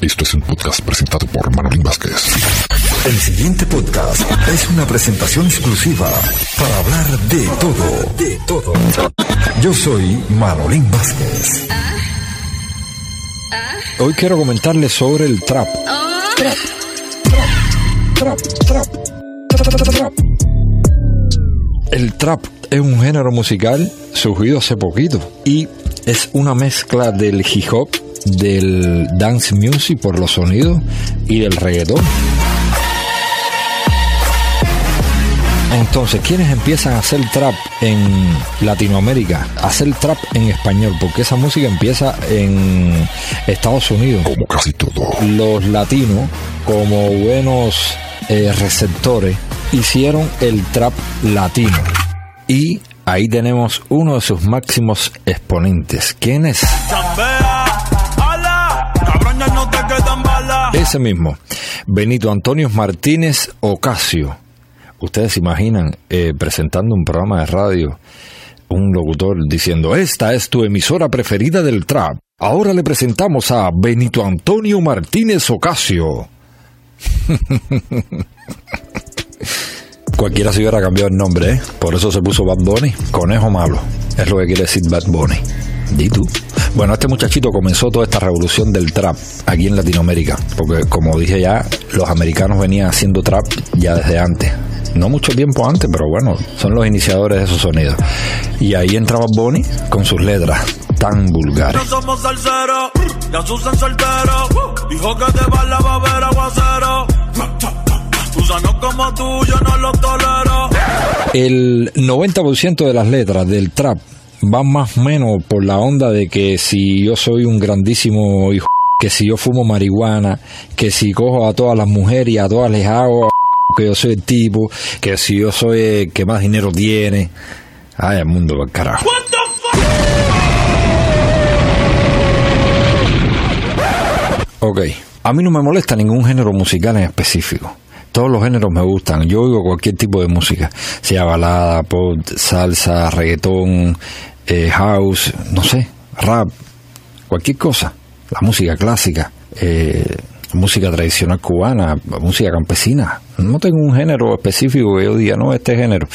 Esto es un podcast presentado por Manolín Vázquez. El siguiente podcast es una presentación exclusiva para hablar de todo, de todo. Yo soy Manolín Vázquez. Hoy quiero comentarles sobre el trap. Trap, trap, trap, trap, trap. El trap es un género musical surgido hace poquito y es una mezcla del hip hop del dance music por los sonidos y del reggaetón. Entonces, ¿quiénes empiezan a hacer trap en Latinoamérica? A hacer trap en español, porque esa música empieza en Estados Unidos. Como casi todo. Los latinos, como buenos eh, receptores, hicieron el trap latino. Y ahí tenemos uno de sus máximos exponentes. ¿Quién es? Ese mismo, Benito Antonio Martínez Ocasio. Ustedes se imaginan eh, presentando un programa de radio, un locutor diciendo, esta es tu emisora preferida del trap. Ahora le presentamos a Benito Antonio Martínez Ocasio. Cualquiera se hubiera cambiado el nombre, ¿eh? Por eso se puso Bad Bunny, conejo malo. Es lo que quiere decir Bad Bunny. ¿Y tú? Bueno, este muchachito comenzó toda esta revolución del trap aquí en Latinoamérica, porque como dije ya, los americanos venían haciendo trap ya desde antes. No mucho tiempo antes, pero bueno, son los iniciadores de esos sonidos. Y ahí entraba Bonnie con sus letras tan vulgares. No somos salseros, ya Susan soltero. Dijo que te va la babera aguacero. Gusanos como tú, yo no los tolero. El 90% de las letras del trap van más o menos por la onda de que si yo soy un grandísimo hijo, que si yo fumo marihuana, que si cojo a todas las mujeres y a todas les hago, que yo soy el tipo, que si yo soy el que más dinero tiene. Ay, el mundo va carajo. Ok, a mí no me molesta ningún género musical en específico. Todos los géneros me gustan. Yo oigo cualquier tipo de música, sea balada, pop, salsa, reggaetón, eh, house, no sé, rap, cualquier cosa. La música clásica, eh, música tradicional cubana, música campesina. No tengo un género específico que yo diga, no, este género.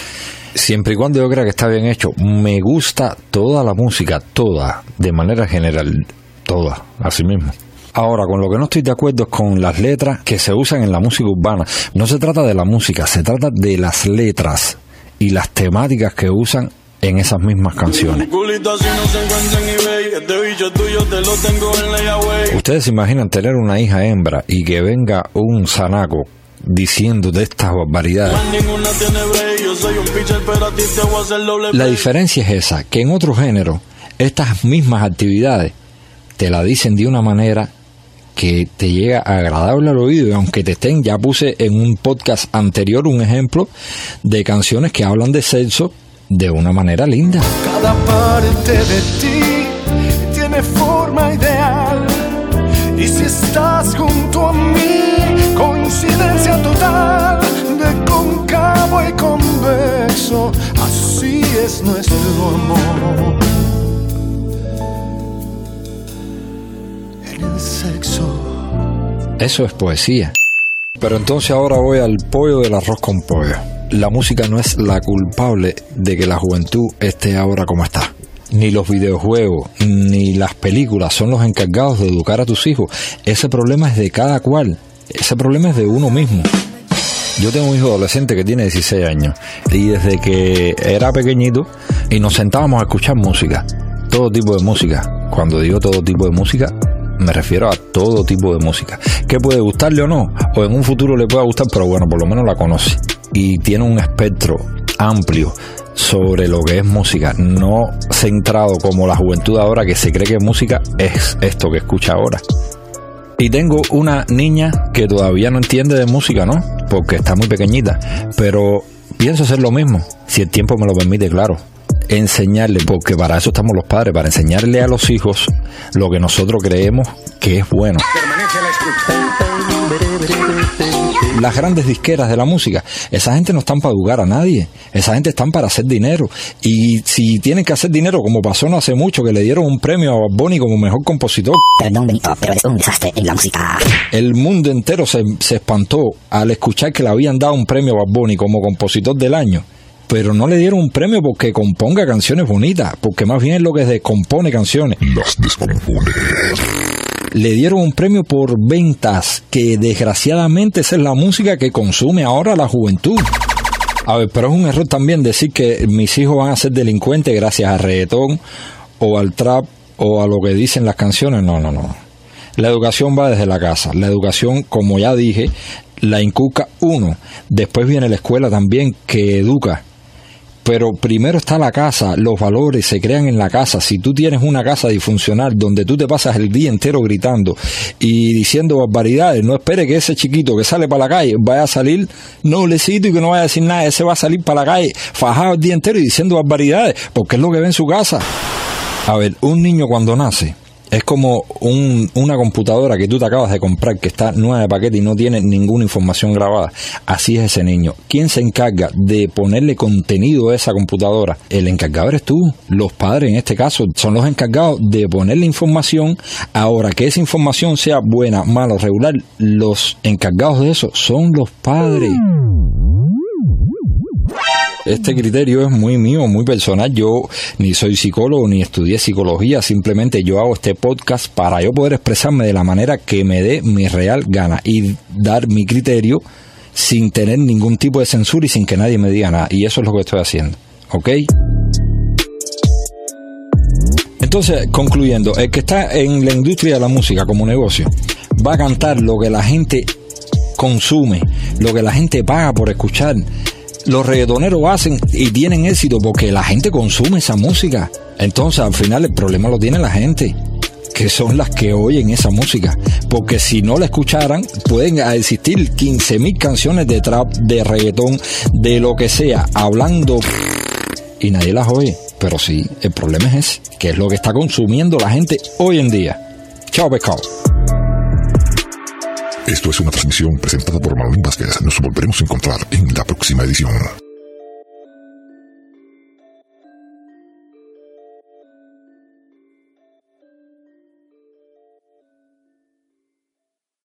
Siempre y cuando yo crea que está bien hecho, me gusta toda la música, toda, de manera general, toda, así mismo. Ahora, con lo que no estoy de acuerdo es con las letras que se usan en la música urbana. No se trata de la música, se trata de las letras y las temáticas que usan en esas mismas canciones. Este. Ustedes se imaginan tener una hija hembra y que venga un zanaco diciendo de estas barbaridades. La diferencia es esa, que en otro género, estas mismas actividades te la dicen de una manera que te llega agradable al oído y aunque te estén, ya puse en un podcast anterior un ejemplo de canciones que hablan de sexo de una manera linda. Cada parte de ti tiene forma ideal. Y si estás Eso es poesía. Pero entonces ahora voy al pollo del arroz con pollo. La música no es la culpable de que la juventud esté ahora como está. Ni los videojuegos, ni las películas son los encargados de educar a tus hijos. Ese problema es de cada cual. Ese problema es de uno mismo. Yo tengo un hijo adolescente que tiene 16 años y desde que era pequeñito y nos sentábamos a escuchar música, todo tipo de música. Cuando digo todo tipo de música, me refiero a todo tipo de música. Que puede gustarle o no, o en un futuro le pueda gustar, pero bueno, por lo menos la conoce. Y tiene un espectro amplio sobre lo que es música, no centrado como la juventud ahora que se cree que música es esto que escucha ahora. Y tengo una niña que todavía no entiende de música, ¿no? Porque está muy pequeñita. Pero pienso hacer lo mismo, si el tiempo me lo permite, claro. Enseñarle, porque para eso estamos los padres, para enseñarle a los hijos lo que nosotros creemos que es bueno. las grandes disqueras de la música, esa gente no están para educar a nadie, esa gente están para hacer dinero. Y si tienen que hacer dinero, como pasó no hace mucho, que le dieron un premio a Bunny como mejor compositor, Perdón, Benito, pero eres un desastre en la música. el mundo entero se, se espantó al escuchar que le habían dado un premio a Bad Bunny como compositor del año. Pero no le dieron un premio porque componga canciones bonitas, porque más bien es lo que descompone canciones. Las descompone. Le dieron un premio por ventas, que desgraciadamente esa es la música que consume ahora la juventud. A ver, pero es un error también decir que mis hijos van a ser delincuentes gracias al reggaetón o al trap o a lo que dicen las canciones. No, no, no. La educación va desde la casa. La educación, como ya dije, la inculca uno. Después viene la escuela también que educa. Pero primero está la casa, los valores se crean en la casa. Si tú tienes una casa disfuncional donde tú te pasas el día entero gritando y diciendo barbaridades, no espere que ese chiquito que sale para la calle vaya a salir noblecito y que no vaya a decir nada. Ese va a salir para la calle fajado el día entero y diciendo barbaridades, porque es lo que ve en su casa. A ver, un niño cuando nace es como un- una computadora que tú te acabas de comprar que está nueva de paquete y no tiene ninguna información grabada. Así es ese niño. ¿Quién se encarga de ponerle contenido a esa computadora? El encargado eres tú. Los padres en este caso son los encargados de ponerle información. Ahora que esa información sea buena, mala o regular, los encargados de eso son los padres. Este criterio es muy mío, muy personal. Yo ni soy psicólogo ni estudié psicología, simplemente yo hago este podcast para yo poder expresarme de la manera que me dé mi real gana y dar mi criterio sin tener ningún tipo de censura y sin que nadie me diga nada. Y eso es lo que estoy haciendo. ¿Ok? Entonces, concluyendo, el que está en la industria de la música como negocio va a cantar lo que la gente consume, lo que la gente paga por escuchar. Los reggaetoneros hacen y tienen éxito porque la gente consume esa música. Entonces, al final, el problema lo tiene la gente, que son las que oyen esa música. Porque si no la escucharan, pueden existir 15.000 canciones de trap, de reggaetón, de lo que sea, hablando y nadie las oye. Pero sí, el problema es ese, que es lo que está consumiendo la gente hoy en día. Chao, pescado. Esto es una transmisión presentada por Manuel Vázquez. Nos volveremos a encontrar en la próxima edición.